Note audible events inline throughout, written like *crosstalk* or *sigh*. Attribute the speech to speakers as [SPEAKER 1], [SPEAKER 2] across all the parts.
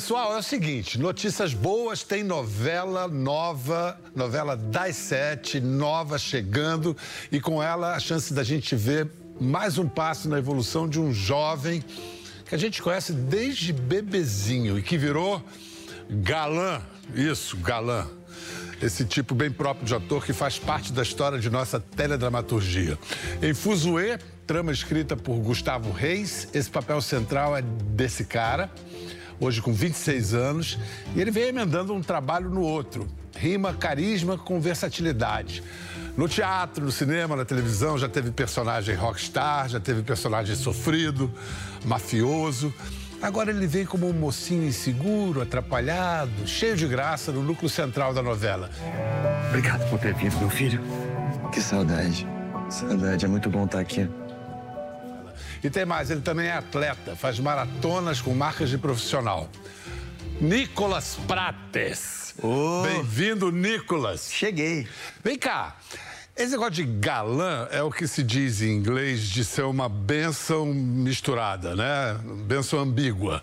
[SPEAKER 1] Pessoal, é o seguinte, notícias boas, tem novela nova, novela das sete, nova chegando, e com ela a chance da gente ver mais um passo na evolução de um jovem que a gente conhece desde bebezinho e que virou galã, isso, galã. Esse tipo bem próprio de ator que faz parte da história de nossa teledramaturgia. Em Fuzue, trama escrita por Gustavo Reis, esse papel central é desse cara hoje com 26 anos, e ele vem emendando um trabalho no outro. Rima carisma com versatilidade. No teatro, no cinema, na televisão, já teve personagem rockstar, já teve personagem sofrido, mafioso. Agora ele vem como um mocinho inseguro, atrapalhado, cheio de graça no núcleo central da novela.
[SPEAKER 2] Obrigado por ter vindo, meu filho. Que saudade. Saudade, é muito bom estar aqui.
[SPEAKER 1] E tem mais, ele também é atleta, faz maratonas com marcas de profissional. Nicolas Prates.
[SPEAKER 3] Oh.
[SPEAKER 1] Bem-vindo, Nicolas.
[SPEAKER 3] Cheguei.
[SPEAKER 1] Vem cá. Esse negócio de galã é o que se diz em inglês de ser uma benção misturada, né? Benção ambígua.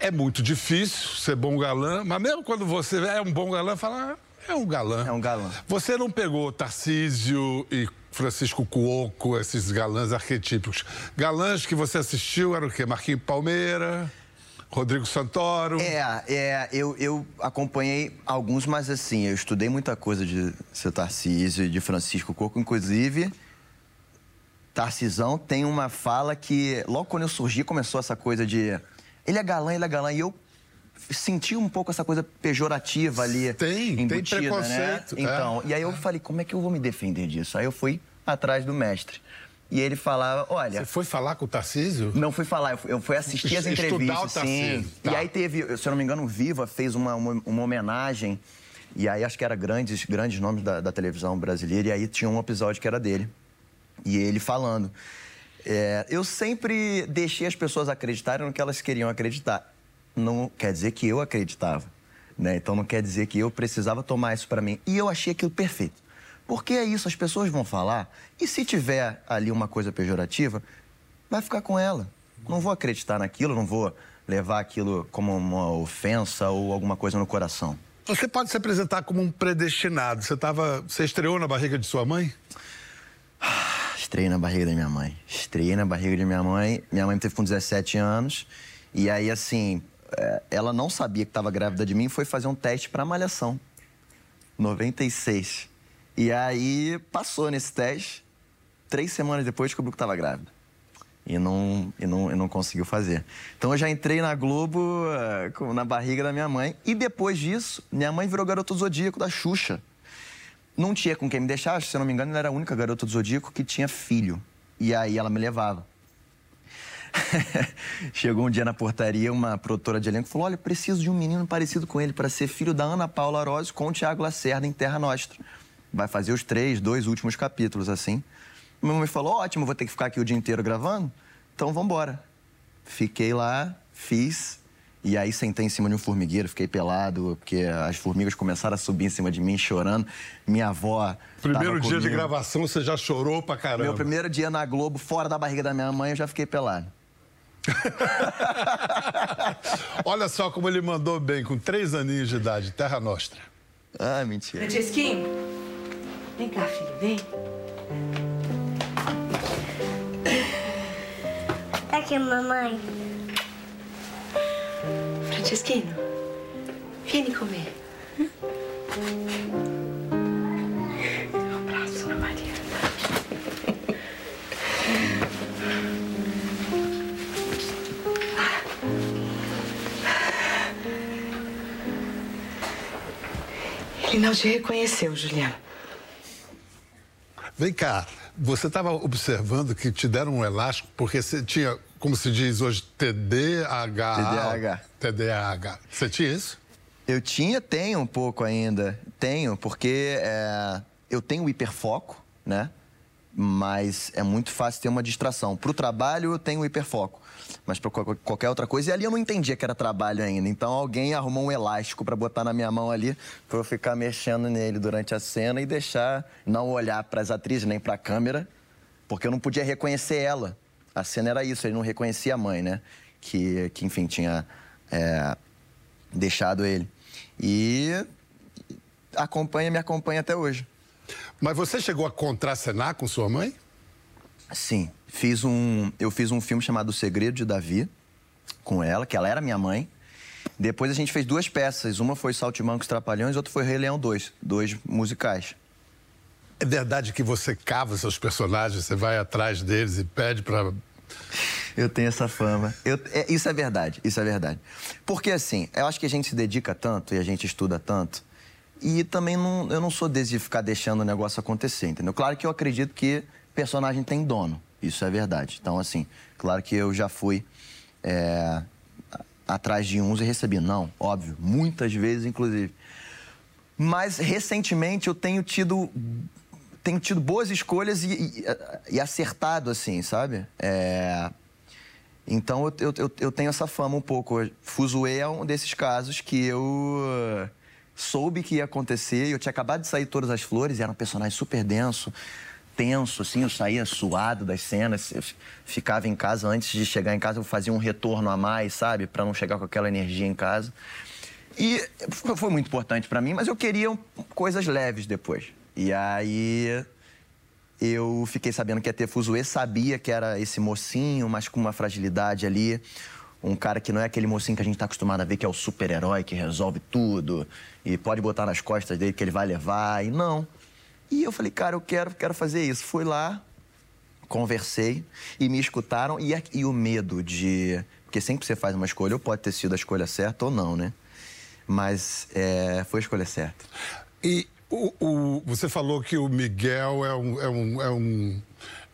[SPEAKER 1] É muito difícil ser bom galã, mas mesmo quando você é um bom galã, fala, ah, é um galã.
[SPEAKER 3] É um galã.
[SPEAKER 1] Você não pegou Tarcísio e Francisco Cuoco, esses galãs arquetípicos. Galãs que você assistiu eram o quê? Marquinhos Palmeira, Rodrigo Santoro.
[SPEAKER 3] É, é eu, eu acompanhei alguns, mas assim, eu estudei muita coisa de seu Tarcísio e de Francisco Cuoco, inclusive. Tarcisão tem uma fala que, logo quando eu surgi, começou essa coisa de. Ele é galã, ele é galã. E eu senti um pouco essa coisa pejorativa ali.
[SPEAKER 1] Tem, embutida, tem né? preconceito.
[SPEAKER 3] Né? Então, é. e aí eu falei, como é que eu vou me defender disso? Aí eu fui atrás do mestre. E ele falava, olha...
[SPEAKER 1] Você foi falar com o Tarcísio?
[SPEAKER 3] Não fui falar, eu fui, eu fui assistir as *laughs* entrevistas, sim. Tá. E aí teve, se eu não me engano, o Viva fez uma, uma, uma, homenagem, e aí acho que era grandes, grandes nomes da, da, televisão brasileira, e aí tinha um episódio que era dele. E ele falando. É, eu sempre deixei as pessoas acreditarem no que elas queriam acreditar não quer dizer que eu acreditava. Né? Então não quer dizer que eu precisava tomar isso para mim. E eu achei aquilo perfeito. Porque é isso, as pessoas vão falar, e se tiver ali uma coisa pejorativa, vai ficar com ela. Não vou acreditar naquilo, não vou levar aquilo como uma ofensa ou alguma coisa no coração.
[SPEAKER 1] Você pode se apresentar como um predestinado. Você tava, você estreou na barriga de sua mãe?
[SPEAKER 3] Estreiei na barriga da minha mãe. Estreiei na barriga de minha mãe. Minha mãe me teve com 17 anos. E aí, assim, ela não sabia que estava grávida de mim, foi fazer um teste para malhação. 96. E aí passou nesse teste. Três semanas depois descobriu que estava grávida. E não, e, não, e não conseguiu fazer. Então eu já entrei na Globo uh, na barriga da minha mãe. E depois disso, minha mãe virou garoto zodíaco da Xuxa. Não tinha com quem me deixar, se eu não me engano, ela era a única garota do zodíaco que tinha filho. E aí ela me levava. *laughs* Chegou um dia na portaria, uma produtora de elenco falou: Olha, preciso de um menino parecido com ele para ser filho da Ana Paula Rose com o Tiago Lacerda em Terra Nostra. Vai fazer os três, dois últimos capítulos, assim. Meu mãe falou: Ótimo, vou ter que ficar aqui o dia inteiro gravando, então vamos embora. Fiquei lá, fiz. E aí sentei em cima de um formigueiro, fiquei pelado, porque as formigas começaram a subir em cima de mim, chorando. Minha avó.
[SPEAKER 1] Primeiro dia de gravação, você já chorou pra caramba.
[SPEAKER 3] Meu primeiro dia na Globo, fora da barriga da minha mãe, eu já fiquei pelado. *laughs*
[SPEAKER 1] Olha só como ele mandou bem, com três aninhos de idade, Terra Nostra.
[SPEAKER 3] Ah, mentira.
[SPEAKER 4] Francesquinho, vem cá, filho, vem.
[SPEAKER 5] Tá aqui, mamãe.
[SPEAKER 4] Francesquinho, vieni comer. Não te reconheceu, Juliana.
[SPEAKER 1] Vem cá, você estava observando que te deram um elástico porque você tinha, como se diz hoje, TDAH.
[SPEAKER 3] TDAH.
[SPEAKER 1] TDAH. Você tinha isso?
[SPEAKER 3] Eu tinha, tenho um pouco ainda. Tenho, porque é, eu tenho hiperfoco, né? Mas é muito fácil ter uma distração. Para o trabalho, eu tenho hiperfoco mas para qualquer outra coisa. E ali eu não entendia que era trabalho ainda. Então alguém arrumou um elástico para botar na minha mão ali, para eu ficar mexendo nele durante a cena e deixar, não olhar para as atrizes nem para a câmera, porque eu não podia reconhecer ela. A cena era isso, ele não reconhecia a mãe, né? Que, que enfim, tinha é, deixado ele. E acompanha, me acompanha até hoje.
[SPEAKER 1] Mas você chegou a contracenar com sua mãe?
[SPEAKER 3] Sim, fiz um, eu fiz um filme chamado O Segredo de Davi com ela, que ela era minha mãe. Depois a gente fez duas peças, uma foi Saltimbancos Trapalhões, outra foi Rei Leão 2, dois musicais.
[SPEAKER 1] É verdade que você cava seus personagens, você vai atrás deles e pede para
[SPEAKER 3] eu tenho essa fama. Eu, é, isso é verdade, isso é verdade. Porque assim, eu acho que a gente se dedica tanto e a gente estuda tanto. E também não, eu não sou desse de ficar deixando o negócio acontecer, entendeu? Claro que eu acredito que personagem tem dono. Isso é verdade. Então, assim, claro que eu já fui é, atrás de uns e recebi. Não, óbvio, muitas vezes, inclusive. Mas recentemente eu tenho tido tenho tido boas escolhas e, e, e acertado, assim, sabe? É... Então eu, eu, eu, tenho essa fama um pouco. Fuzue é um desses casos que eu soube que ia acontecer. Eu tinha acabado de sair Todas as Flores, era um personagem super denso, tenso, assim. Eu saía suado das cenas. Eu ficava em casa, antes de chegar em casa, eu fazia um retorno a mais, sabe? para não chegar com aquela energia em casa. E foi muito importante para mim, mas eu queria coisas leves depois. E aí eu fiquei sabendo que ia ter Fuzue, sabia que era esse mocinho, mas com uma fragilidade ali. Um cara que não é aquele mocinho que a gente está acostumado a ver, que é o super-herói, que resolve tudo. E pode botar nas costas dele que ele vai levar. E não. E eu falei, cara, eu quero, quero fazer isso. Fui lá, conversei e me escutaram. E, e o medo de. Porque sempre você faz uma escolha, ou pode ter sido a escolha certa ou não, né? Mas é, foi a escolha certa.
[SPEAKER 1] E o, o, você falou que o Miguel é um, é um, é um,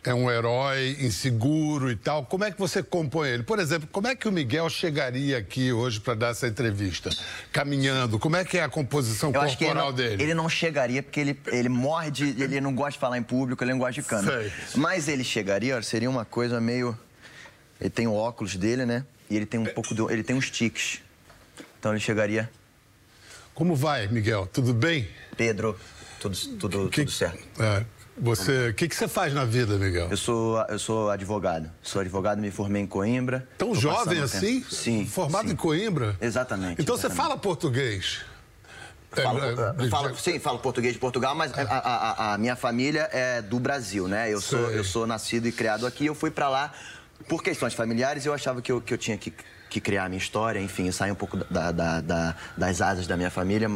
[SPEAKER 1] é um herói inseguro e tal. Como é que você compõe ele? Por exemplo, como é que o Miguel chegaria aqui hoje para dar essa entrevista? Caminhando? Como é que é a composição Eu corporal
[SPEAKER 3] ele
[SPEAKER 1] dele?
[SPEAKER 3] Ele não chegaria porque ele, ele morre de. Ele não gosta de falar em público, ele não gosta de câmera. Sei. Mas ele chegaria, seria uma coisa meio. Ele tem o óculos dele, né? E ele tem um pouco do. Ele tem uns tiques. Então ele chegaria.
[SPEAKER 1] Como vai, Miguel? Tudo bem?
[SPEAKER 3] Pedro, tudo, tudo, que, tudo certo.
[SPEAKER 1] É, você, o que, que você faz na vida, Miguel?
[SPEAKER 3] Eu sou, eu sou advogado. Sou advogado, me formei em Coimbra.
[SPEAKER 1] Tão jovem assim?
[SPEAKER 3] Tempo. Sim.
[SPEAKER 1] Formado
[SPEAKER 3] sim.
[SPEAKER 1] em Coimbra?
[SPEAKER 3] Exatamente.
[SPEAKER 1] Então
[SPEAKER 3] exatamente.
[SPEAKER 1] você fala português?
[SPEAKER 3] Falo, é, falo, sim, falo português de Portugal, mas a, a, a, minha família é do Brasil, né? Eu sou, eu sou nascido e criado aqui. Eu fui para lá por questões familiares. Eu achava que eu, que eu tinha que, que criar a minha história, enfim, sair um pouco da, da, da, das asas da minha família.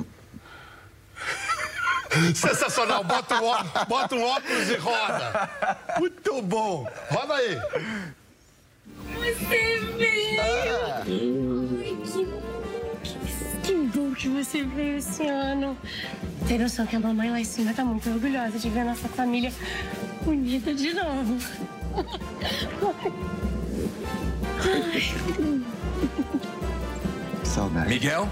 [SPEAKER 1] Sensacional. Bota um, óculos, bota um óculos e roda. Muito bom. Roda aí.
[SPEAKER 5] Você veio. Ah. que, que bom que você veio esse ano. Tem noção que a mamãe lá em cima tá muito orgulhosa de ver nossa família unida de novo.
[SPEAKER 3] Saudade.
[SPEAKER 2] Miguel?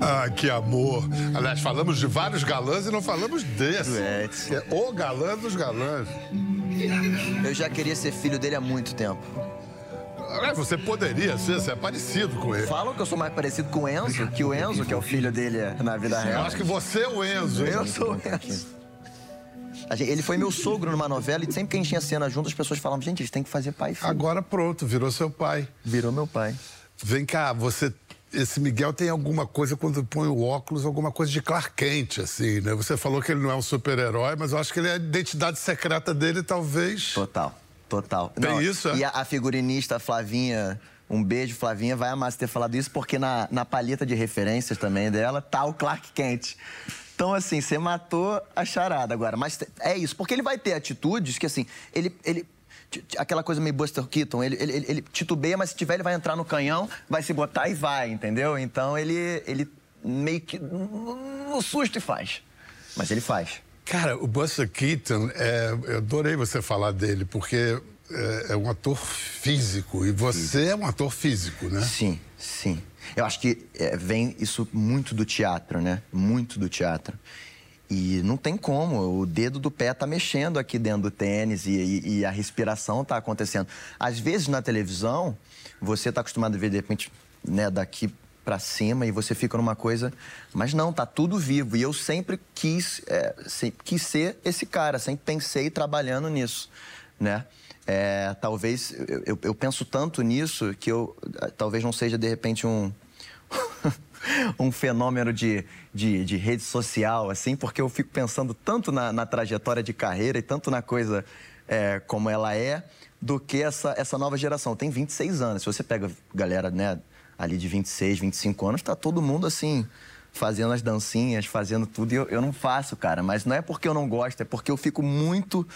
[SPEAKER 1] Ah, que amor. Aliás, falamos de vários galãs e não falamos desse. É, é o galã dos galãs.
[SPEAKER 3] Eu já queria ser filho dele há muito tempo.
[SPEAKER 1] É, você poderia ser, você é parecido com ele.
[SPEAKER 3] Falam que eu sou mais parecido com o Enzo, que o Enzo, que é o filho dele na vida real.
[SPEAKER 1] Eu acho que você é o Enzo, hein?
[SPEAKER 3] Eu sou o Enzo. Ele foi meu sogro numa novela e sempre que a gente tinha cena junto, as pessoas falavam, gente, eles têm que fazer pai e filho.
[SPEAKER 1] Agora pronto, virou seu pai.
[SPEAKER 3] Virou meu pai.
[SPEAKER 1] Vem cá, você esse Miguel tem alguma coisa, quando põe o óculos, alguma coisa de Clark Kent, assim, né? Você falou que ele não é um super-herói, mas eu acho que ele é a identidade secreta dele, talvez.
[SPEAKER 3] Total, total.
[SPEAKER 1] Tem não, isso, é?
[SPEAKER 3] E a, a, figurinista Flavinha, um beijo, Flavinha, vai amar você ter falado isso, porque na, na palheta de referências também dela tá o Clark Kent. Então, assim, você matou a charada agora. Mas é isso, porque ele vai ter atitudes que, assim, ele, ele aquela coisa meio Buster Keaton, ele, ele, ele, titubeia, mas se tiver ele vai entrar no canhão, vai se botar e vai, entendeu? Então ele, ele meio que no susto e faz. Mas ele faz.
[SPEAKER 1] Cara, o Buster Keaton, é, eu adorei você falar dele, porque é, é um ator físico e você é um ator físico, né?
[SPEAKER 3] Sim, sim. Eu acho que é, vem isso muito do teatro, né? Muito do teatro. E não tem como, o dedo do pé tá mexendo aqui dentro do tênis e, e, e a respiração tá acontecendo. Às vezes na televisão, você tá acostumado a ver de repente, né, daqui para cima e você fica numa coisa, mas não, tá tudo vivo. E eu sempre quis, é, quis ser esse cara, sempre pensei trabalhando nisso, né? É, talvez, eu, eu, penso tanto nisso que eu talvez não seja, de repente, um, *laughs* *laughs* um fenômeno de, de, de, rede social, assim, porque eu fico pensando tanto na, na trajetória de carreira e tanto na coisa é, como ela é, do que essa, essa nova geração. Tem 26 anos. Se você pega galera, né, ali de 26, 25 anos, tá todo mundo assim fazendo as dancinhas, fazendo tudo. E eu, eu não faço, cara. Mas não é porque eu não gosto, é porque eu fico muito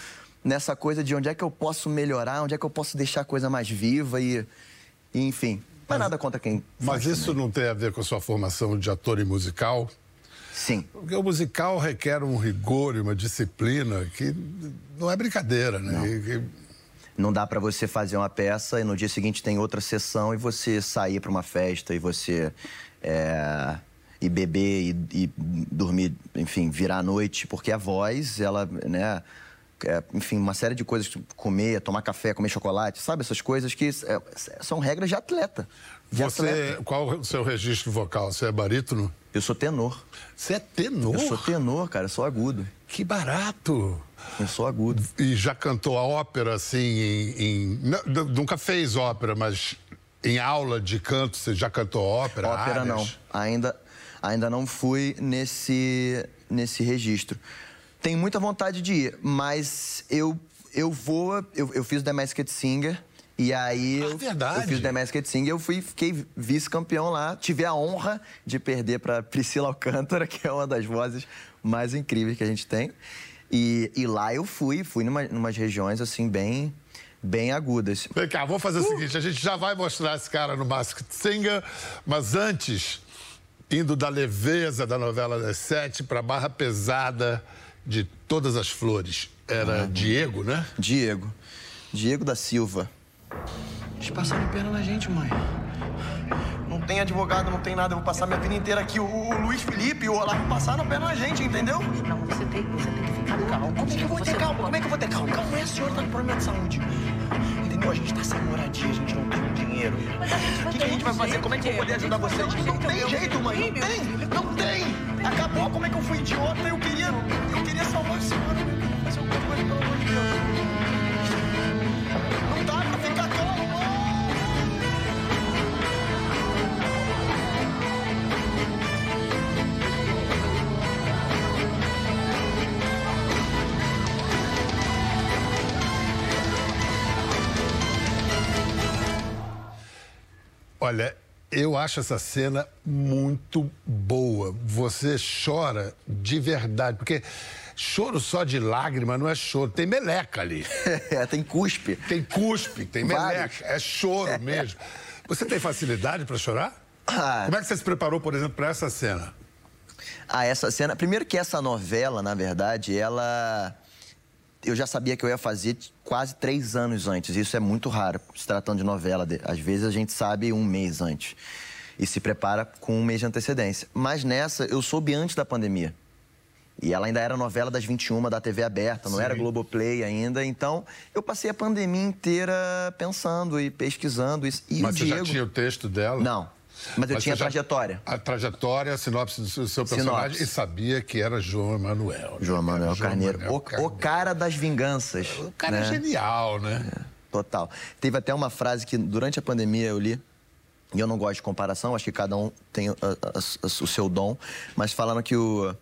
[SPEAKER 3] nessa coisa de onde é que eu posso melhorar, onde é que eu posso deixar a coisa mais viva e, e enfim. Não é nada contra quem.
[SPEAKER 1] Mas isso também. não tem a ver com a sua formação de ator e musical?
[SPEAKER 3] Sim.
[SPEAKER 1] Porque o musical requer um rigor e uma disciplina que não é brincadeira, né?
[SPEAKER 3] Não,
[SPEAKER 1] e,
[SPEAKER 3] não dá para você fazer uma peça e no dia seguinte tem outra sessão e você sair para uma festa e você é, e beber e, e, dormir, enfim, virar à noite, porque a voz, ela, né, enfim, uma série de coisas, comer, tomar café, comer chocolate, sabe? Essas coisas que é, são regras de atleta.
[SPEAKER 1] De Você, atleta. qual o seu registro vocal? Você é barítono?
[SPEAKER 3] Eu sou tenor.
[SPEAKER 1] Você é tenor?
[SPEAKER 3] Eu sou tenor, cara, eu sou agudo.
[SPEAKER 1] Que barato!
[SPEAKER 3] Eu sou agudo.
[SPEAKER 1] E já cantou a ópera, assim, em... em... Não, nunca fez ópera, mas em aula de canto você já cantou ópera?
[SPEAKER 3] Ópera não. Ainda, ainda não fui nesse, nesse registro. Tenho muita vontade de ir, mas eu, eu vou. Eu, eu fiz The Masked Singer. E aí
[SPEAKER 1] ah,
[SPEAKER 3] eu, eu fiz The Masked Singer, eu fui, fiquei vice-campeão lá. Tive a honra de perder para Priscila Alcântara, *laughs* que é uma das vozes mais incríveis que a gente tem. E, e lá eu fui, fui numa, numas regiões assim bem bem agudas.
[SPEAKER 1] Vem cá, vamos fazer o uh. seguinte, a gente já vai mostrar esse cara no Masked Singer, mas antes, indo da leveza da novela das sete para a barra pesada de todas as flores. Era ah, Diego, né?
[SPEAKER 3] Diego. Diego da Silva.
[SPEAKER 6] Eles passaram pena na gente, mãe. Não tem advogado, não tem nada. Eu vou passar minha vida inteira aqui. O, o Luiz Felipe e o Olavo passaram pena na gente, entendeu?
[SPEAKER 7] Não, você tem, você tem que ficar calmo.
[SPEAKER 6] Como é que eu vou ter calma? Como é que eu vou ter calma? Calma, é a senhora tá com problema de saúde. Entendeu? A gente tá sem moradia, a gente que, que, a gente vai fazer? Como é que eu vou poder ajudar vocês? Não tem jeito, mãe. Não tem. Não tem. Acabou. Como é que eu fui idiota? Eu queria, eu queria salvar a senhora. Fazer alguma coisa, pelo amor de Deus.
[SPEAKER 1] Olha, eu acho essa cena muito boa. Você chora de verdade, porque choro só de lágrima não é choro, tem meleca ali. *laughs*
[SPEAKER 3] É, tem cuspe.
[SPEAKER 1] Tem cuspe, tem meleca, é choro *laughs* mesmo. Você tem facilidade para chorar? Ah. Como é que você se preparou, por exemplo, para essa cena?
[SPEAKER 3] Ah, essa cena. Primeiro que essa novela, na verdade, ela eu já sabia que eu ia fazer quase três anos antes. Isso é muito raro, se tratando de novela. Às vezes a gente sabe um mês antes e se prepara com um mês de antecedência. Mas nessa, eu soube antes da pandemia. E ela ainda era novela das 21 da TV aberta, não Sim. era Globoplay ainda. Então, eu passei a pandemia inteira pensando e pesquisando. E,
[SPEAKER 1] e Mas você Diego... já tinha o texto dela?
[SPEAKER 3] Não. Mas eu Mas tinha a trajetória.
[SPEAKER 1] A trajetória, a sinopse do seu personagem sinopse. e sabia que era João Emanuel.
[SPEAKER 3] João Emanuel Carneiro. Carneiro. O, o, cara das vinganças.
[SPEAKER 1] O cara é né? é genial, né? É,
[SPEAKER 3] total. Teve até uma frase que durante a pandemia eu li, e eu não gosto de comparação, acho que cada um tem a, a, a, o seu dom, mas falando que o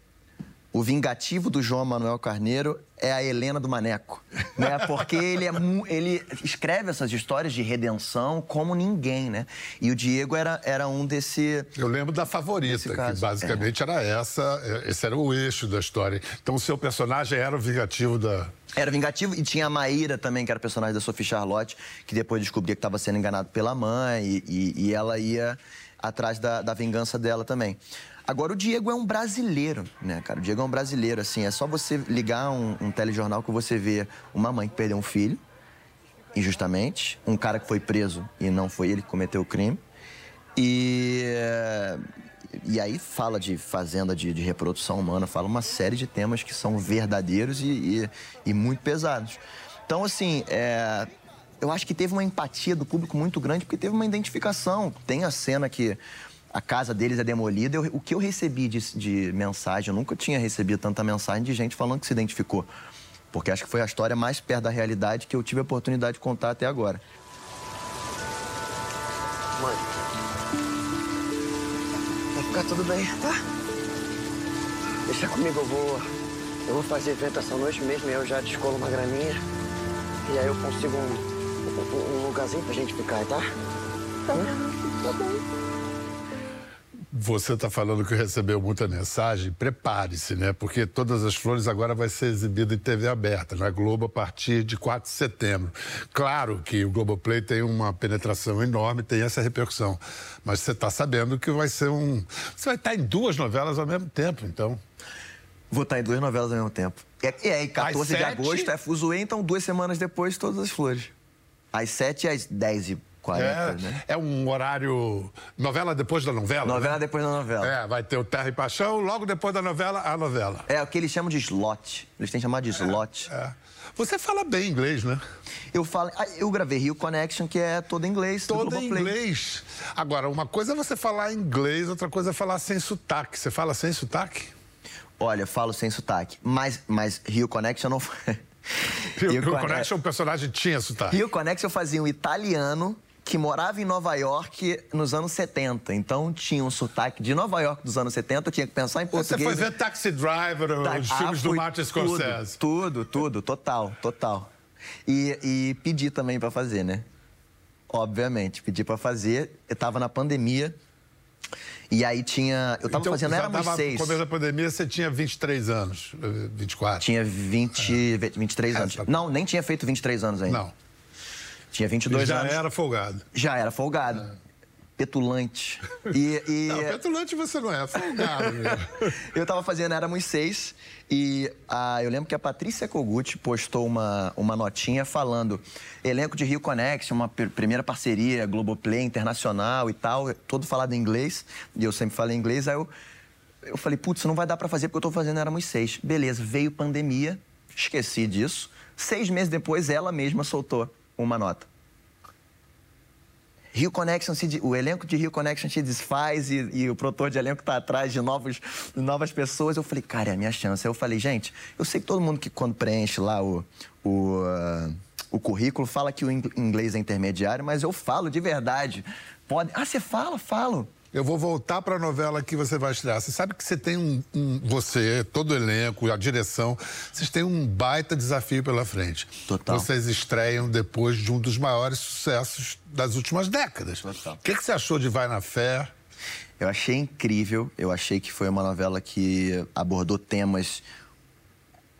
[SPEAKER 3] o vingativo do João Manuel Carneiro é a Helena do Maneco, né? Porque ele, é, ele escreve essas histórias de redenção como ninguém, né? E o Diego era, era um desse...
[SPEAKER 1] Eu lembro da favorita, que basicamente é. era essa, esse era o eixo da história. Então o seu personagem era o vingativo da...
[SPEAKER 3] Era vingativo e tinha a Maíra também, que era personagem da Sophie Charlotte, que depois descobria que estava sendo enganado pela mãe e, e, e ela ia atrás da, da vingança dela também. Agora, o Diego é um brasileiro, né, cara? O Diego é um brasileiro, assim. É só você ligar um, um telejornal que você vê uma mãe que perdeu um filho, injustamente, um cara que foi preso e não foi ele que cometeu o crime. E, e aí fala de fazenda de, de reprodução humana, fala uma série de temas que são verdadeiros e, e, e muito pesados. Então, assim, é, eu acho que teve uma empatia do público muito grande, porque teve uma identificação. Tem a cena que a casa deles é demolida. Eu, o que eu recebi de, de, mensagem, eu nunca tinha recebido tanta mensagem de gente falando que se identificou. Porque acho que foi a história mais perto da realidade que eu tive a oportunidade de contar até agora.
[SPEAKER 8] Mãe. Vai ficar tudo bem, tá? Deixa comigo, eu vou. Eu vou fazer evento essa noite mesmo e eu já descolo uma graninha. E aí eu consigo um, um, um lugarzinho pra gente ficar, tá? Tá bom, tá bom.
[SPEAKER 1] Você está falando que recebeu muita mensagem, prepare-se, né? Porque Todas as Flores agora vai ser exibida em TV aberta, na Globo, a partir de 4 de setembro. Claro que o Globoplay tem uma penetração enorme, tem essa repercussão. Mas você está sabendo que vai ser um. Você vai estar em duas novelas ao mesmo tempo, então.
[SPEAKER 3] Vou estar em duas novelas ao mesmo tempo. E aí, 14 de agosto é Fuzuê, então duas semanas depois, Todas as Flores. Às 7 e às 10 e 40,
[SPEAKER 1] é,
[SPEAKER 3] né?
[SPEAKER 1] É um horário. Novela depois da novela?
[SPEAKER 3] Novela
[SPEAKER 1] né?
[SPEAKER 3] depois da novela.
[SPEAKER 1] É, vai ter o Terra e Paixão, logo depois da novela, a novela.
[SPEAKER 3] É, o que eles chamam de slot. Eles têm chamado de slot.
[SPEAKER 1] É, é. Você fala bem inglês, né?
[SPEAKER 3] Eu falo. Ah, eu gravei Rio Connection, que é todo inglês.
[SPEAKER 1] Todo em inglês. Agora, uma coisa é você falar inglês, outra coisa é falar sem sotaque. Você fala sem sotaque?
[SPEAKER 3] Olha, falo sem sotaque. Mas, mas Rio Connection não *laughs*
[SPEAKER 1] foi. Rio, Rio Connection, o personagem tinha sotaque.
[SPEAKER 3] Rio Connection eu fazia um italiano que morava em Nova York nos anos 70. Então tinha um sotaque de Nova York dos anos 70, eu tinha que pensar em português.
[SPEAKER 1] Você foi ver Taxi Driver, Ta os ah, filmes do Martin Scorsese.
[SPEAKER 3] Tudo, tudo, tudo, total, total. E, e pedi também para fazer, né? Obviamente, pedi para fazer. Eu tava na pandemia. E aí tinha. Eu tava então, fazendo, éramos tava, seis.
[SPEAKER 1] No começo da pandemia, você tinha 23 anos, 24.
[SPEAKER 3] Tinha 20, é. 23 anos. Tá... Não, nem tinha feito 23 anos ainda.
[SPEAKER 1] Não.
[SPEAKER 3] Tinha 22
[SPEAKER 1] já
[SPEAKER 3] anos.
[SPEAKER 1] Já era folgado.
[SPEAKER 3] Já era folgado. É. Petulante. E,
[SPEAKER 1] e... *laughs* Não, petulante você não é, folgado. *laughs*
[SPEAKER 3] eu tava fazendo Éramos Seis e ah, eu lembro que a Patrícia Kogut postou uma, uma notinha falando elenco de Rio Connection, uma primeira parceria Globoplay internacional e tal, todo falado em inglês, e eu sempre falei inglês, aí eu, eu falei, putz, não vai dar para fazer porque eu tô fazendo Éramos Seis. Beleza, veio pandemia, esqueci disso. Seis meses depois, ela mesma soltou uma nota. Rio Connection, se, o elenco de Rio Connection se desfaz e, e o produtor de elenco está atrás de, novos, novas pessoas. Eu falei, cara, é a minha chance. Eu falei, gente, eu sei que todo mundo que quando preenche lá o, o, uh, o currículo fala que o inglês é intermediário, mas eu falo de verdade. Pode... Ah, você fala? Falo.
[SPEAKER 1] Eu vou voltar para a novela que você vai estrear. Você sabe que você tem um, um, Você, todo o elenco, a direção, vocês têm um baita desafio pela frente.
[SPEAKER 3] Total.
[SPEAKER 1] Vocês estreiam depois de um dos maiores sucessos das últimas décadas. Total. O que, que você achou de Vai na Fé?
[SPEAKER 3] Eu achei incrível. Eu achei que foi uma novela que abordou temas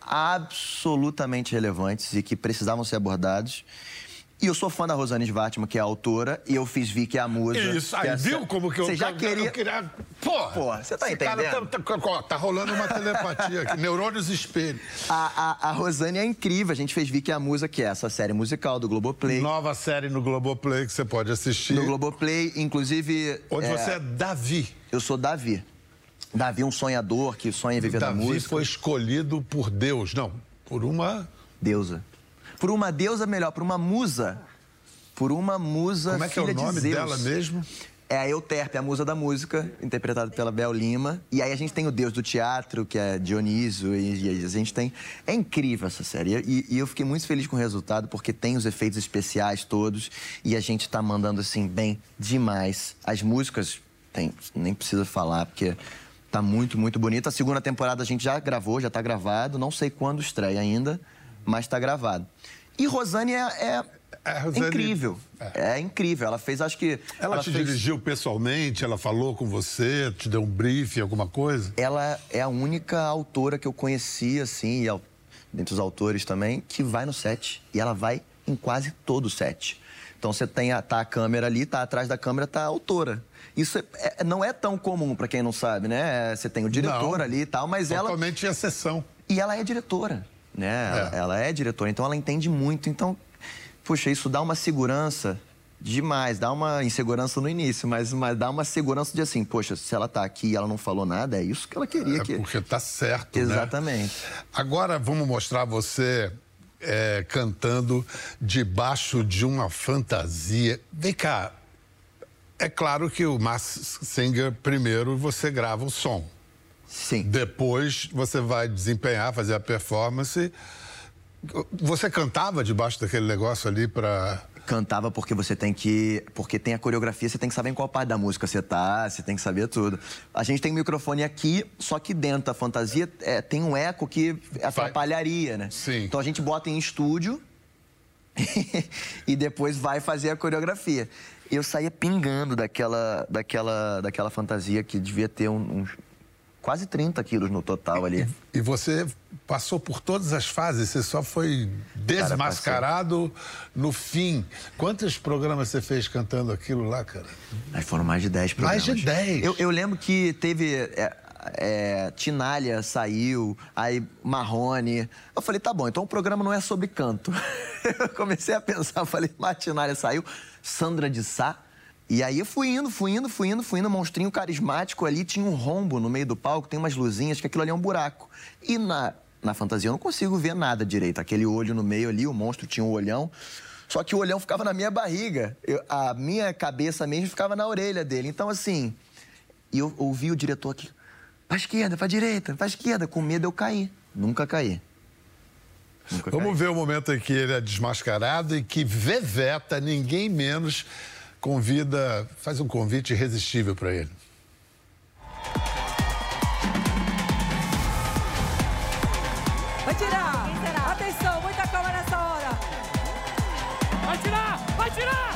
[SPEAKER 3] absolutamente relevantes e que precisavam ser abordados. E eu sou fã da Rosane Svartman, que é a autora, e eu fiz Vicky a musa.
[SPEAKER 1] Isso, aí é viu como que eu...
[SPEAKER 3] Você já queria...
[SPEAKER 1] Eu queria... Pô,
[SPEAKER 3] Pô, você tá entendendo?
[SPEAKER 1] Tá, tá, tá, rolando uma telepatia aqui, *laughs* neurônios espelho.
[SPEAKER 3] A, a, a, Rosane é incrível, a gente fez Vicky a musa, que é essa série musical do Globoplay.
[SPEAKER 1] Nova série no Globoplay que você pode assistir.
[SPEAKER 3] No Globoplay, inclusive...
[SPEAKER 1] Onde é... você é Davi.
[SPEAKER 3] Eu sou Davi. Davi, um sonhador que sonha viver
[SPEAKER 1] Davi
[SPEAKER 3] da música.
[SPEAKER 1] Davi foi escolhido por Deus, não, por uma...
[SPEAKER 3] Deusa por uma deusa melhor, por uma musa. Por uma musa
[SPEAKER 1] Como é que é o nome
[SPEAKER 3] de
[SPEAKER 1] dela mesmo?
[SPEAKER 3] É a Euterpe, a musa da música, interpretada pela Bel Lima. E aí a gente tem o deus do teatro, que é Dionísio, e, a gente tem... É incrível essa série. E, e, eu fiquei muito feliz com o resultado, porque tem os efeitos especiais todos, e a gente tá mandando, assim, bem demais. As músicas, tem, nem precisa falar, porque tá muito, muito bonito. A segunda temporada a gente já gravou, já tá gravado. Não sei quando estreia ainda, mas tá gravado. E Rosane é, é, é Rosane... incrível. É. é. incrível. Ela fez, acho que.
[SPEAKER 1] Ela, ela te fez... dirigiu pessoalmente? Ela falou com você? Te deu um briefing, alguma coisa?
[SPEAKER 3] Ela é a única autora que eu conheci, assim, e dentre os autores também, que vai no set. E ela vai em quase todo o set. Então você tem a, tá a câmera ali, tá atrás da câmera tá a autora. Isso é, é, não é tão comum para quem não sabe, né? Você tem o diretor não, ali e tal, mas
[SPEAKER 1] totalmente
[SPEAKER 3] ela
[SPEAKER 1] totalmente exceção.
[SPEAKER 3] E ela é diretora né? É. Ela, é diretora, então ela entende muito. Então, puxa, isso dá uma segurança demais, dá uma insegurança no início, mas, mas dá uma segurança de assim, poxa, se ela tá aqui e ela não falou nada, é isso que ela queria. É
[SPEAKER 1] que... porque tá certo,
[SPEAKER 3] né? Exatamente.
[SPEAKER 1] Né? Agora vamos mostrar você é, cantando debaixo de uma fantasia. Vem cá, é claro que o Mass Singer, primeiro você grava o som.
[SPEAKER 3] Sim.
[SPEAKER 1] Depois você vai desempenhar, fazer a performance Você cantava debaixo daquele negócio ali para
[SPEAKER 3] cantava porque você tem que. Porque tem a coreografia, você tem que saber em qual parte da música você tá, você tem que saber tudo. A gente tem um microfone aqui, só que dentro da fantasia é, tem um eco que atrapalharia, né?
[SPEAKER 1] Sim.
[SPEAKER 3] Então a gente bota em estúdio *laughs* e depois vai fazer a coreografia. Eu saía pingando daquela, daquela, daquela fantasia que devia ter uns quase 30 quilos no total ali.
[SPEAKER 1] E, e, você passou por todas as fases, você só foi desmascarado cara, no fim. Quantos programas você fez cantando aquilo lá, cara?
[SPEAKER 3] Aí foram mais de 10 programas.
[SPEAKER 1] Mais de 10?
[SPEAKER 3] Eu, eu lembro que teve... É, é, Tinália saiu, aí Marrone. Eu falei, tá bom, então o programa não é sobre canto. *laughs* eu comecei a pensar, falei, mas Tinália saiu, Sandra de Sá e aí eu fui indo, fui indo, fui indo, fui indo, monstrinho carismático ali, tinha um rombo no meio do palco, tem umas luzinhas, que aquilo ali é um buraco. E na, na fantasia eu não consigo ver nada direito. Aquele olho no meio ali, o monstro tinha um olhão. Só que o olhão ficava na minha barriga. Eu, a minha cabeça mesmo ficava na orelha dele. Então, assim, e eu ouvi o diretor aqui, pra esquerda, pra direita, pra esquerda. Com medo eu caí. Nunca caí.
[SPEAKER 1] Nunca Vamos caí. ver o momento em que ele é desmascarado e que Veveta, ninguém menos convida, faz um convite irresistível para ele.
[SPEAKER 9] Vai tirar! Atenção, muita calma nessa hora! Vai tirar! Vai tirar!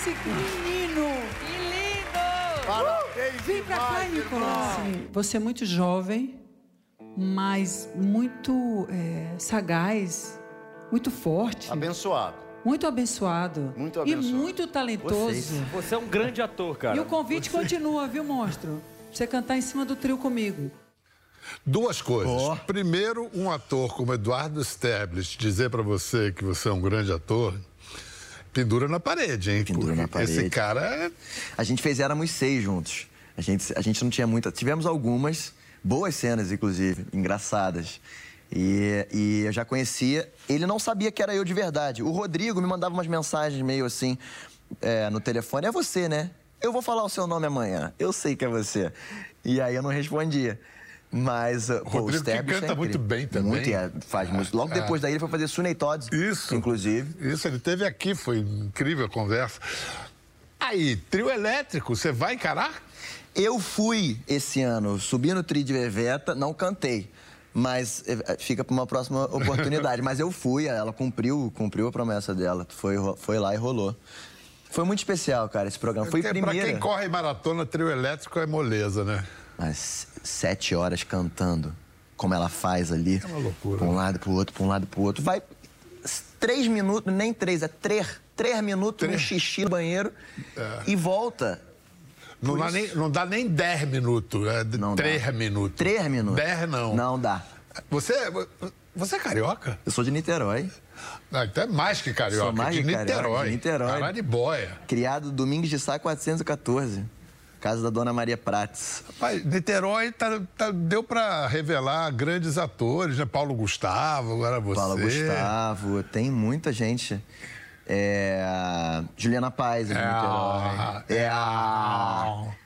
[SPEAKER 9] Esse menino!
[SPEAKER 10] Que lindo!
[SPEAKER 9] Parabéns Vem pra cá, Nicolau. Você é muito jovem, mas muito é, sagaz, muito forte.
[SPEAKER 11] Abençoado.
[SPEAKER 9] Muito abençoado.
[SPEAKER 11] Muito abençoado.
[SPEAKER 9] E muito talentoso.
[SPEAKER 10] Vocês. Você é um grande ator, cara.
[SPEAKER 9] E o convite Você... continua, viu, monstro? Pra você cantar em cima do trio comigo.
[SPEAKER 1] Duas coisas. Oh. Primeiro, um ator como Eduardo Stablish dizer para você que você é um grande ator, pendura na parede, hein?
[SPEAKER 3] Pendura na parede.
[SPEAKER 1] Esse cara é...
[SPEAKER 3] A gente fez Éramos Seis juntos. A gente, a gente não tinha muita... Tivemos algumas boas cenas, inclusive, engraçadas. E, e, eu já conhecia. Ele não sabia que era eu de verdade. O Rodrigo me mandava umas mensagens meio assim é, no telefone: É você, né? Eu vou falar o seu nome amanhã. Eu sei que é você. E aí eu não respondia. Mas uh,
[SPEAKER 1] pô, Rodrigo o que canta é muito bem também.
[SPEAKER 3] Muito, é, faz música. Logo é. depois daí ele foi fazer Sunny Todd.
[SPEAKER 1] Isso.
[SPEAKER 3] Inclusive.
[SPEAKER 1] Isso, ele teve aqui, foi incrível a conversa. Aí, trio elétrico, você vai encarar?
[SPEAKER 3] Eu fui esse ano, subi no trio de Veveta, não cantei. Mas eh, fica para uma próxima *laughs* oportunidade. mas eu fui, ela cumpriu, cumpriu a promessa dela. Foi, foi lá e rolou. Foi muito especial, cara, esse programa. Foi Porque primeira.
[SPEAKER 1] Pra quem corre maratona, trio elétrico é moleza, né?
[SPEAKER 3] Mas sete horas cantando, como ela faz ali.
[SPEAKER 1] É uma loucura.
[SPEAKER 3] Pra um lado, pro outro, pra um lado, pro outro. Vai três minutos, nem três, é três, três minutos três. no xixi no banheiro é. e volta.
[SPEAKER 1] Não dá, nem, não dá nem dez minutos, é não três dá. minutos.
[SPEAKER 3] Três minutos?
[SPEAKER 1] Dez não.
[SPEAKER 3] Não dá.
[SPEAKER 1] Você, você é carioca?
[SPEAKER 3] Eu sou de Niterói.
[SPEAKER 1] Não, então é mais que carioca. Sou
[SPEAKER 3] mais
[SPEAKER 1] de,
[SPEAKER 3] de
[SPEAKER 1] Niterói.
[SPEAKER 3] Carioca, de Niterói.
[SPEAKER 1] Caralho de boia.
[SPEAKER 3] Criado Domingos de Sá 414. Casa da Dona Maria Prates.
[SPEAKER 1] Rapaz, Niterói tá, tá, deu para revelar grandes atores, né? Paulo Gustavo, agora você.
[SPEAKER 3] Paulo Gustavo, tem muita gente. É, Juliana Paz, é de Niterói. É, é,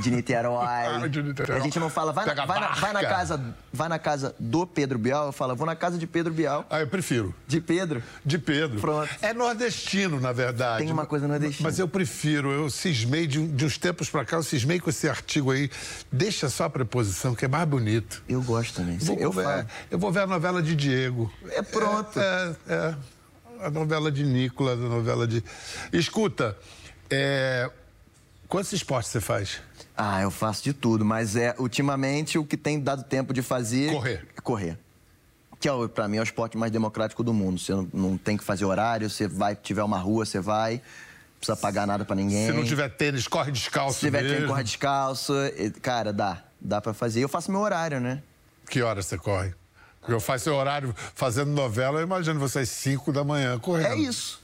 [SPEAKER 3] de Niterói. *laughs* Ah, de Niterói. A gente não fala, vai, na, vai, na, vai, na, casa, vai na casa do Pedro Bial, eu falo, vou na casa de Pedro Bial.
[SPEAKER 1] Ah, eu prefiro.
[SPEAKER 3] De Pedro?
[SPEAKER 1] De Pedro.
[SPEAKER 3] Pronto.
[SPEAKER 1] É nordestino, na verdade.
[SPEAKER 3] Tem uma coisa nordestina.
[SPEAKER 1] Mas eu prefiro, eu cismei, de, de uns tempos pra cá, eu cismei com esse artigo aí. Deixa só a preposição, que é mais bonito.
[SPEAKER 3] Eu gosto também.
[SPEAKER 1] Vou eu, ver, eu vou ver a novela de Diego.
[SPEAKER 3] É pronto.
[SPEAKER 1] É, é, é a novela de Nicolas, a novela de... Escuta, é... quantos esportes você faz?
[SPEAKER 3] Ah, eu faço de tudo, mas é ultimamente o que tem dado tempo de fazer
[SPEAKER 1] correr.
[SPEAKER 3] É correr. Que é, para mim é o esporte mais democrático do mundo. Você não, não tem que fazer horário, você vai, tiver uma rua, você vai, não precisa pagar nada para ninguém.
[SPEAKER 1] Se não tiver tênis, corre descalço.
[SPEAKER 3] Se tiver
[SPEAKER 1] mesmo.
[SPEAKER 3] tênis, corre descalço. Cara, dá, dá para fazer. Eu faço meu horário, né?
[SPEAKER 1] Que horas você corre? Eu faço seu horário fazendo novela, eu imagino vocês 5 da manhã correndo.
[SPEAKER 3] É isso.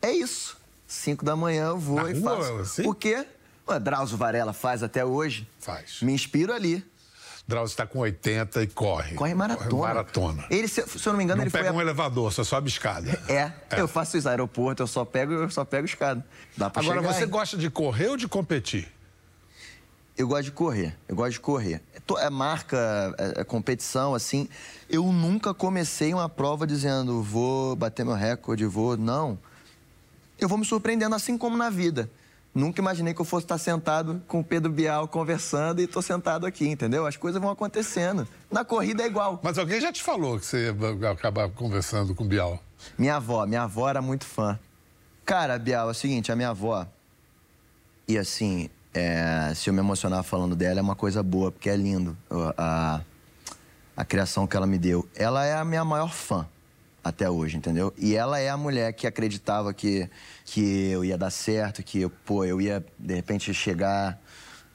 [SPEAKER 3] É isso. 5 da manhã eu vou Na e rua, faço. Assim? O quê? O Drauzio Varela faz até hoje.
[SPEAKER 1] Faz.
[SPEAKER 3] Me inspiro ali.
[SPEAKER 1] Drauzio está com 80 e corre.
[SPEAKER 3] Corre maratona. Corre
[SPEAKER 1] maratona.
[SPEAKER 3] Ele, se, se eu não me engano,
[SPEAKER 1] não
[SPEAKER 3] ele
[SPEAKER 1] pega
[SPEAKER 3] foi.
[SPEAKER 1] um elevador, só sobe escada.
[SPEAKER 3] É, é, eu faço isso aeroporto, eu só pego, eu só pego escada. Dá pra
[SPEAKER 1] Agora,
[SPEAKER 3] chegar,
[SPEAKER 1] você
[SPEAKER 3] hein?
[SPEAKER 1] gosta de correr ou de competir?
[SPEAKER 3] Eu gosto de correr, eu gosto de correr. É marca, é, é competição, assim. Eu nunca comecei uma prova dizendo, vou bater meu recorde, vou. Não. Eu vou me surpreendendo, assim como na vida. Nunca imaginei que eu fosse estar sentado com o Pedro Bial conversando e estou sentado aqui, entendeu? As coisas vão acontecendo. Na corrida é igual.
[SPEAKER 1] Mas alguém já te falou que você ia acabar conversando com o Bial?
[SPEAKER 3] Minha avó, minha avó era muito fã. Cara, Bial, é o seguinte, a minha avó. E assim, é, se eu me emocionar falando dela, é uma coisa boa, porque é lindo a, a criação que ela me deu. Ela é a minha maior fã até hoje, entendeu? E ela é a mulher que acreditava que, que eu ia dar certo, que pô, eu ia, de repente, chegar.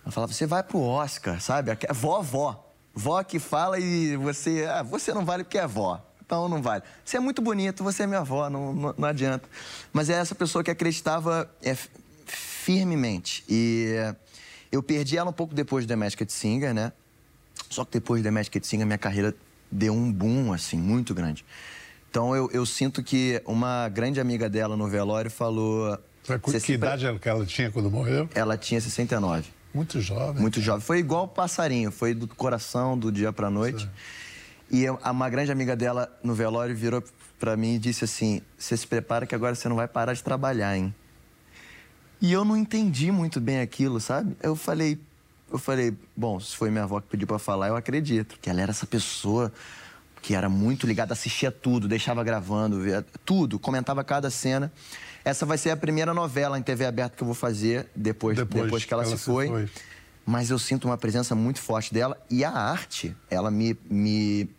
[SPEAKER 3] Ela falava, você vai pro Oscar, sabe? É vó, vó. Vó que fala e você. Ah, você não vale porque é vó. Então não vale. Você é muito bonito, você é minha avó, não, não, não adianta. Mas é essa pessoa que acreditava é, firmemente. E eu perdi ela um pouco depois do The Masked Singer, né? Só que depois do The Masked Singer, minha carreira deu um boom, assim, muito grande. Então eu, eu sinto que uma grande amiga dela no velório falou.
[SPEAKER 1] Que idade que ela tinha quando morreu?
[SPEAKER 3] Ela tinha 69.
[SPEAKER 1] Muito jovem.
[SPEAKER 3] Muito jovem. Foi igual o passarinho, foi do coração, do dia pra noite. Sim. E uma grande amiga dela no velório virou para mim e disse assim: Você se prepara que agora você não vai parar de trabalhar, hein? E eu não entendi muito bem aquilo, sabe? Eu falei, eu falei, bom, se foi minha avó que pediu para falar, eu acredito, que ela era essa pessoa que era muito ligada, assistia tudo, deixava gravando, via tudo, comentava cada cena. Essa vai ser a primeira novela em TV aberta que eu vou fazer depois, depois, depois que ela, ela se, foi. se, foi. Mas eu sinto uma presença muito forte dela e a arte, ela me, me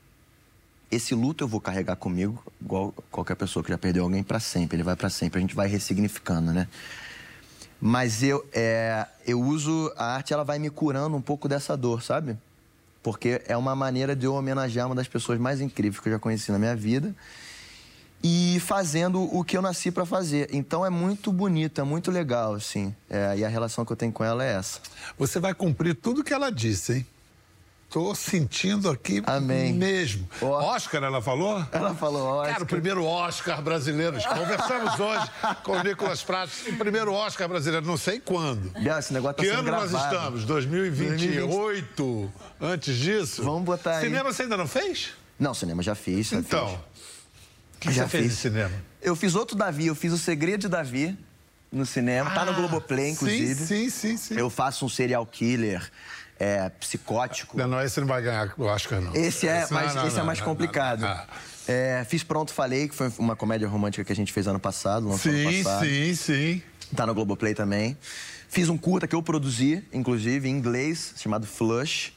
[SPEAKER 3] esse luto eu vou carregar comigo, igual qualquer pessoa que já perdeu alguém para sempre. Ele vai para sempre. A gente vai ressignificando, né? Mas eu, é, eu uso a arte, ela vai me curando um pouco dessa dor, sabe? Porque é uma maneira de eu homenagear uma das pessoas mais incríveis que eu já conheci na minha vida e fazendo o que eu nasci para fazer. Então é muito bonito, é muito legal, assim. É, e a relação que eu tenho com ela é essa.
[SPEAKER 1] Você vai cumprir tudo que ela disse, hein? Tô sentindo aqui
[SPEAKER 3] Amém.
[SPEAKER 1] mesmo. O... Oscar, ela falou?
[SPEAKER 3] Ela falou Oscar.
[SPEAKER 1] Cara, o primeiro Oscar brasileiro. Conversamos *laughs* hoje com o Nicolas Prates. O primeiro Oscar brasileiro, não sei quando.
[SPEAKER 3] Esse negócio tá
[SPEAKER 1] que
[SPEAKER 3] sendo
[SPEAKER 1] ano
[SPEAKER 3] gravado.
[SPEAKER 1] nós estamos? 2028? 2020. Antes disso?
[SPEAKER 3] Vamos botar aí.
[SPEAKER 1] Cinema você ainda não fez?
[SPEAKER 3] Não, cinema já fiz. Já
[SPEAKER 1] então, o que já você fez fiz. de cinema?
[SPEAKER 3] Eu fiz outro Davi, eu fiz O Segredo de Davi no cinema. Ah, tá no Globoplay, inclusive.
[SPEAKER 1] Sim, sim, sim, sim.
[SPEAKER 3] Eu faço um serial killer é, psicótico.
[SPEAKER 1] Não, não, esse não vai ganhar o Oscar, não.
[SPEAKER 3] Esse é esse mais, não, não, esse é mais complicado. É, fiz Pronto Falei, que foi uma comédia romântica que a gente fez ano passado, lançou
[SPEAKER 1] sim,
[SPEAKER 3] ano passado.
[SPEAKER 1] Sim, sim,
[SPEAKER 3] Tá no Globoplay também. Fiz um curta que eu produzi, inclusive, em inglês, chamado Flush.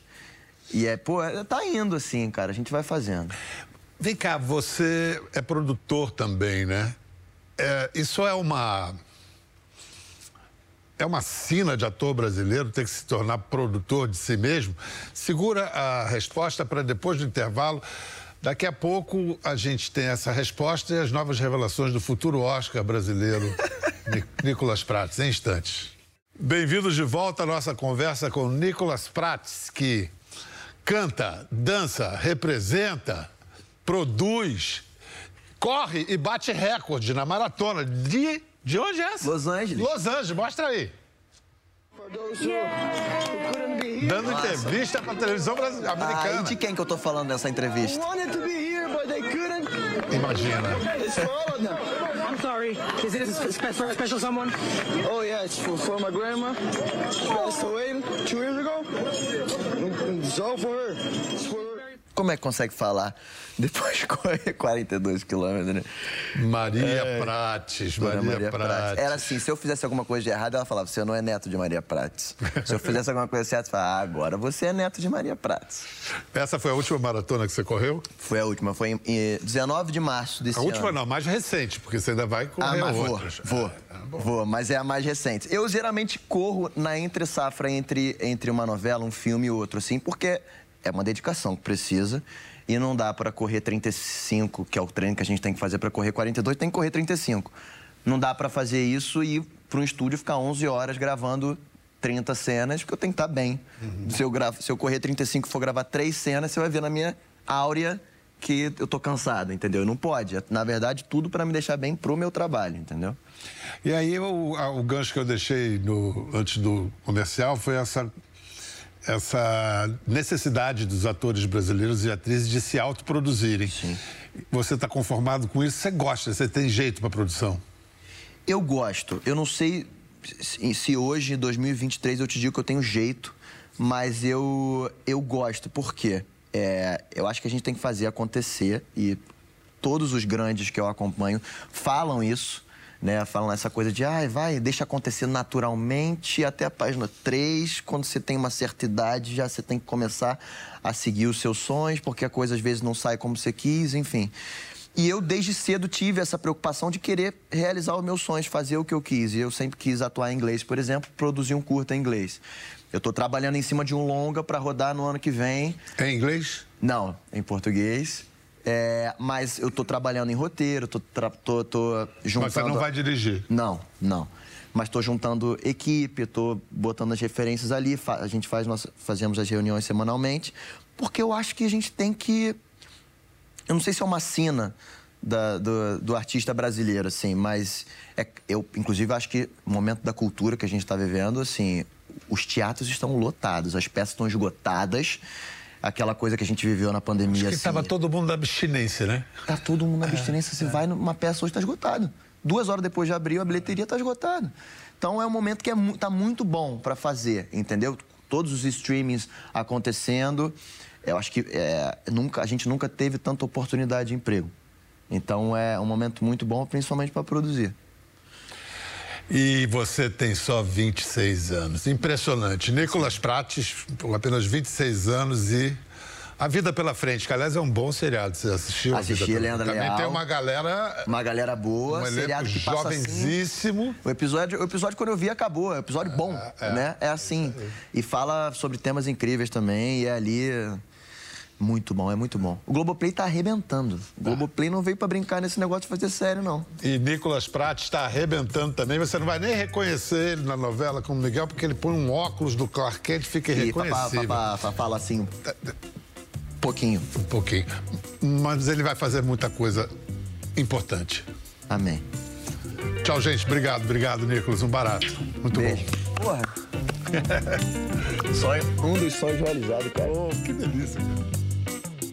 [SPEAKER 3] E é, pô, tá indo assim, cara, a gente vai fazendo.
[SPEAKER 1] Vem cá, você é produtor também, né? É, isso é uma é uma sina de ator brasileiro ter que se tornar produtor de si mesmo? Segura a resposta para depois do intervalo. Daqui a pouco a gente tem essa resposta e as novas revelações do futuro Oscar brasileiro, *laughs* Nicolas Prates, em instantes. Bem-vindos de volta à nossa conversa com Nicolas Prates, que canta, dança, representa, produz, corre e bate recorde na maratona de de onde é essa?
[SPEAKER 3] Los Angeles.
[SPEAKER 1] Los Angeles, mostra aí. Dando
[SPEAKER 3] Nossa.
[SPEAKER 1] entrevista pra televisão brasileira, americana.
[SPEAKER 3] Ah, e de quem que eu tô falando nessa entrevista?
[SPEAKER 1] Imagina.
[SPEAKER 11] I'm sorry. Is it a special, special someone?
[SPEAKER 8] Oh yeah, it's for, for my grandma. She passed away two years ago. It's all for her. It's for.
[SPEAKER 3] Como é que consegue falar *laughs* depois de correr 42 quilômetros, né?
[SPEAKER 1] Maria é, Prates, Maria, Maria Prates. Prates.
[SPEAKER 3] Era assim, se eu fizesse alguma coisa de errado, ela falava, você não é neto de Maria Prates. se eu fizesse alguma coisa certa, ela falava, ah, agora você é neto de Maria Prates.
[SPEAKER 1] Essa foi a última maratona que você correu?
[SPEAKER 3] Foi a última, foi em, em 19 de março desse
[SPEAKER 1] ano. A última
[SPEAKER 3] ano.
[SPEAKER 1] não, mais recente, porque você ainda vai correr
[SPEAKER 3] ah,
[SPEAKER 1] outras.
[SPEAKER 3] Vou, vou, é, vou, mas é a mais recente. Eu geralmente corro na entre safra entre, entre uma novela, um filme e outro, assim, porque é uma dedicação que precisa e não dá para correr 35, que é o treino que a gente tem que fazer para correr 42, tem que correr 35. Não dá para fazer isso e para um estúdio ficar 11 horas gravando 30 cenas, porque eu tenho que estar bem. Uhum. Se, eu gravo, se eu correr 35 e for gravar três cenas, você vai ver na minha áurea que eu tô cansado, entendeu? Não pode. Na verdade, tudo para me deixar bem pro meu trabalho, entendeu?
[SPEAKER 1] E aí, o, o gancho que eu deixei no, antes do comercial foi essa, essa necessidade dos atores brasileiros e atrizes de se autoproduzirem. Sim. Você está conformado com isso? Você gosta? Você tem jeito para produção?
[SPEAKER 3] Eu gosto. Eu não sei se hoje, em 2023, eu te digo que eu tenho jeito, mas eu, eu gosto. Por quê? É, eu acho que a gente tem que fazer acontecer e todos os grandes que eu acompanho falam isso. Né, falam essa coisa de, ah, vai, deixa acontecer naturalmente até a página 3, quando você tem uma certa idade, já você tem que começar a seguir os seus sonhos, porque a coisa às vezes não sai como você quis, enfim. E eu, desde cedo, tive essa preocupação de querer realizar os meus sonhos, fazer o que eu quis. E eu sempre quis atuar em inglês, por exemplo, produzir um curta em inglês. Eu estou trabalhando em cima de um longa para rodar no ano que vem.
[SPEAKER 1] É em inglês?
[SPEAKER 3] Não, em português. É, mas eu estou trabalhando em roteiro, tô, tô, tô juntando...
[SPEAKER 1] Mas você não vai dirigir?
[SPEAKER 3] Não, não. Mas estou juntando equipe, estou botando as referências ali, a gente faz nossa, fazemos as reuniões semanalmente, porque eu acho que a gente tem que... Eu não sei se é uma sina da, do, do, artista brasileiro, assim, mas é, eu, inclusive, acho que o momento da cultura que a gente está vivendo, assim, os teatros estão lotados, as peças estão esgotadas. Aquela coisa que a gente viveu na pandemia. Acho que
[SPEAKER 1] estava
[SPEAKER 3] assim,
[SPEAKER 1] todo mundo na abstinência, né?
[SPEAKER 3] Tá todo mundo na é, abstinência. Você é. vai numa peça hoje está esgotado. Duas horas depois de abrir, a bilheteria está esgotada. Então é um momento que é, tá muito bom para fazer, entendeu? Todos os streamings acontecendo. Eu acho que é, nunca, a gente nunca teve tanta oportunidade de emprego. Então é um momento muito bom, principalmente para produzir.
[SPEAKER 1] E você tem só 26 anos. Impressionante. Nicolas Prates, com apenas 26 anos e a Vida pela Frente, que aliás é um bom seriado. Você assistiu?
[SPEAKER 3] Assisti, Leandro
[SPEAKER 1] Também
[SPEAKER 3] Leal.
[SPEAKER 1] tem uma galera...
[SPEAKER 3] Uma galera boa,
[SPEAKER 1] um
[SPEAKER 3] seriado que
[SPEAKER 1] passa assim. jovenzíssimo.
[SPEAKER 3] Assim, o, episódio, o episódio, quando eu vi, acabou. É um episódio bom, é, é, né? É assim. E fala sobre temas incríveis também. E é ali... Muito bom, é muito bom. O Globoplay tá arrebentando. O Globoplay não veio para brincar nesse negócio de fazer sério, não.
[SPEAKER 1] E Nicolas Pratt está arrebentando também. Você não vai nem reconhecer ele na novela como Miguel, porque ele põe um óculos do Clark Kent e fica irreconhecível.
[SPEAKER 3] E fala assim, um pouquinho.
[SPEAKER 1] Um pouquinho. Mas ele vai fazer muita coisa importante.
[SPEAKER 3] Amém.
[SPEAKER 1] Tchau, gente. Obrigado, obrigado, Nicolas. Um barato. Muito
[SPEAKER 3] Beijo.
[SPEAKER 1] bom.
[SPEAKER 3] Porra. *laughs* Sonho, um dos sonhos realizados, cara.
[SPEAKER 1] Oh, que delícia, cara.